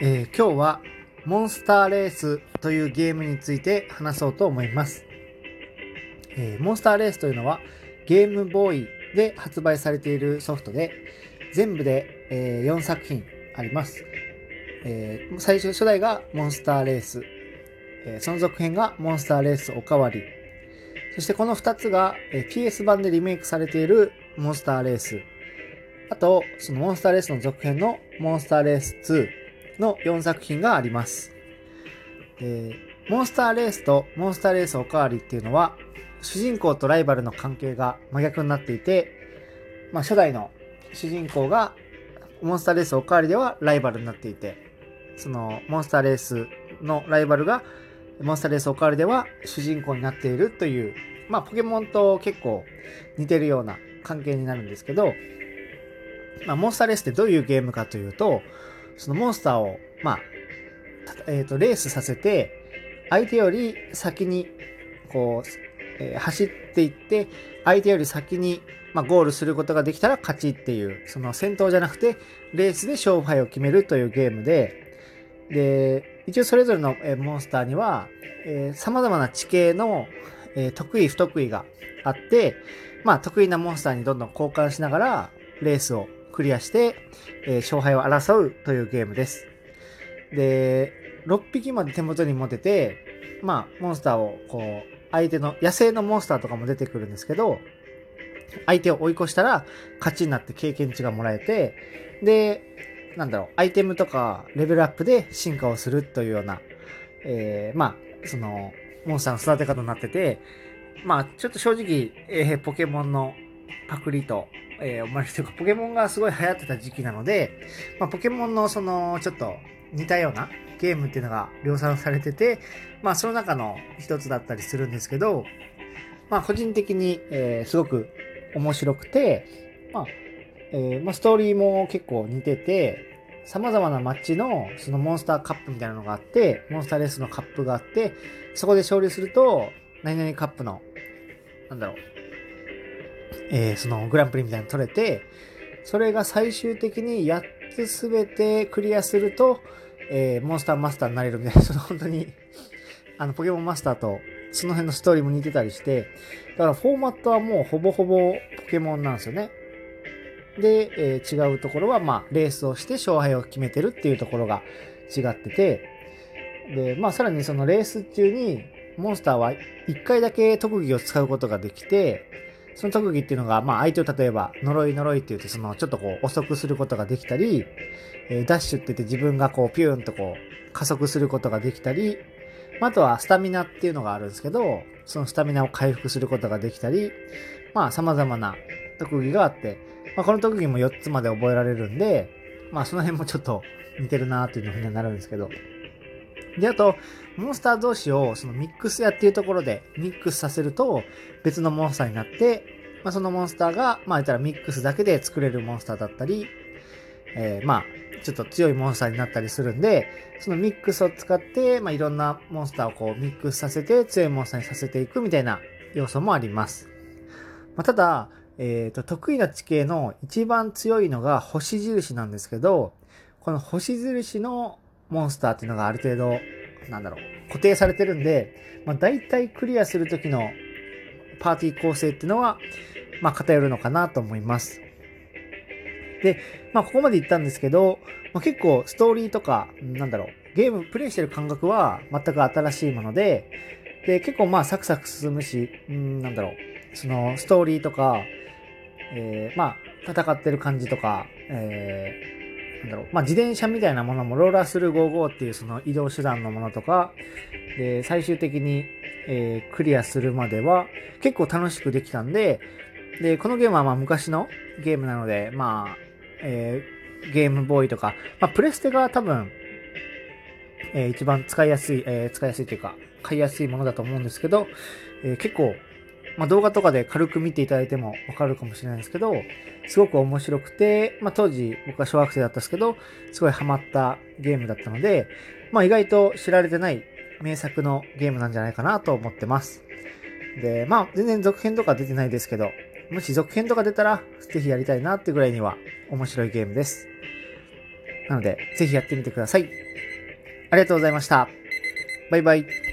えー今日はモンスターレースというゲームについて話そうと思います。えーモンスターレースというのはゲームボーイで発売されているソフトで全部で、え4作品あります。えー最初、初代がモンスターレース。えその続編がモンスターレースおかわり。そしてこの2つが、え PS 版でリメイクされているモンスターレース。あと、そのモンスターレースの続編のモンスターレース2の4作品があります。えーモンスターレースとモンスターレースおかわりっていうのは、主人公とライバルの関係が真逆になっていて、まあ初代の主人公がモンスターレースおかわりではライバルになっていて、そのモンスターレースのライバルがモンスターレースおかわりでは主人公になっているという、まあポケモンと結構似てるような関係になるんですけど、まあモンスターレースってどういうゲームかというと、そのモンスターを、まあ、えっ、と、レースさせて、相手より先に、こう、えー走っていって、相手より先に、まあ、ゴールすることができたら勝ちっていう、その戦闘じゃなくて、レースで勝敗を決めるというゲームで、で、一応それぞれの、えーモンスターには、えー様々な地形の、えー得意不得意があって、まあ、得意なモンスターにどんどん交換しながら、レースをクリアして、えー勝敗を争うというゲームです。で、6匹まで手元に持てて、まあ、モンスターを、こう、相手の、野生のモンスターとかも出てくるんですけど、相手を追い越したら、勝ちになって経験値がもらえて、で、なんだろう、アイテムとか、レベルアップで進化をするというような、えーまあ、その、モンスターの育て方になってて、まあ、ちょっと正直、えーポケモンのパクリと、えー、おまりというか、ポケモンがすごい流行ってた時期なので、まあ、ポケモンのその、ちょっと似たようなゲームっていうのが量産されてて、まあ、その中の一つだったりするんですけど、まあ、個人的に、えーすごく面白くて、まあ、えーまあ、ストーリーも結構似てて、様々なマッチのそのモンスターカップみたいなのがあって、モンスターレースのカップがあって、そこで勝利すると、何々カップの、なんだろう、えーそのグランプリみたいなの取れて、それが最終的に8つすべてクリアすると、えーモンスターマスターになれるみたいな、その本当に、あの、ポケモンマスターと、その辺のストーリーも似てたりして、だからフォーマットはもうほぼほぼポケモンなんですよね。で、えー違うところは、まあ、レースをして勝敗を決めてるっていうところが違ってて、で、まあ、さらにそのレース中に、モンスターは1回だけ特技を使うことができて、その特技っていうのが、まあ、相手を例えば、呪い呪いって言って、その、ちょっとこう、遅くすることができたり、えーダッシュって言って自分がこう、ピューンとこう、加速することができたり、まああとは、スタミナっていうのがあるんですけど、そのスタミナを回復することができたり、まあ、様々な特技があって、まあ、この特技も4つまで覚えられるんで、まあ、その辺もちょっと似てるなっていうふうになるんですけど。で、あと、モンスター同士をそのミックス屋っていうところでミックスさせると別のモンスターになって、まあ、そのモンスターが、まあ、言ったらミックスだけで作れるモンスターだったり、えーまあ、ちょっと強いモンスターになったりするんで、そのミックスを使って、まあ、いろんなモンスターをこうミックスさせて強いモンスターにさせていくみたいな要素もあります。まあ、ただ、えっ、と、得意な地形の一番強いのが星印なんですけど、この星印のモンスターっていうのがある程度、なんだろう、固定されてるんで、まあ、大体クリアするときのパーティー構成っていうのは、まあ、偏るのかなと思います。で、まあ、ここまで言ったんですけど、まあ、結構ストーリーとか、なんだろう、ゲームプレイしてる感覚は全く新しいもので、で、結構まあサクサク進むし、うん、なんだろう、そのストーリーとか、えーまあ、戦ってる感じとか、えなんだろう、まあ、自転車みたいなものも、ローラースルー55っていうその移動手段のものとか、で、最終的に、えークリアするまでは結構楽しくできたんで、で、このゲームはまあ昔のゲームなので、まあ、えーゲームボーイとか、まあ、プレステが多分、えー一番使いやすい、えー使いやすいというか、買いやすいものだと思うんですけど、えー結構、まあ、動画とかで軽く見ていただいてもわかるかもしれないですけど、すごく面白くて、まあ、当時僕は小学生だったんですけど、すごいハマったゲームだったので、まあ、意外と知られてない名作のゲームなんじゃないかなと思ってます。で、まあ、全然続編とか出てないですけど、もし続編とか出たら、ぜひやりたいなってぐらいには面白いゲームです。なので、ぜひやってみてください。ありがとうございました。バイバイ。